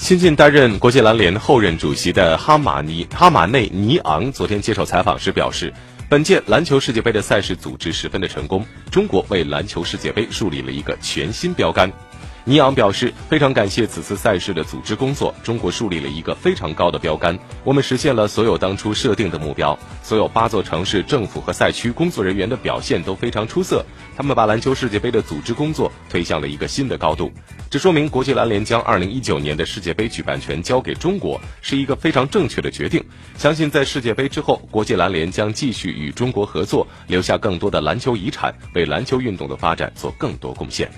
新晋担任国际篮联后任主席的哈马尼哈马内尼昂昨天接受采访时表示，本届篮球世界杯的赛事组织十分的成功，中国为篮球世界杯树立了一个全新标杆。尼昂表示，非常感谢此次赛事的组织工作，中国树立了一个非常高的标杆，我们实现了所有当初设定的目标，所有八座城市政府和赛区工作人员的表现都非常出色，他们把篮球世界杯的组织工作推向了一个新的高度。这说明国际篮联将2019年的世界杯举办权交给中国是一个非常正确的决定。相信在世界杯之后，国际篮联将继续与中国合作，留下更多的篮球遗产，为篮球运动的发展做更多贡献。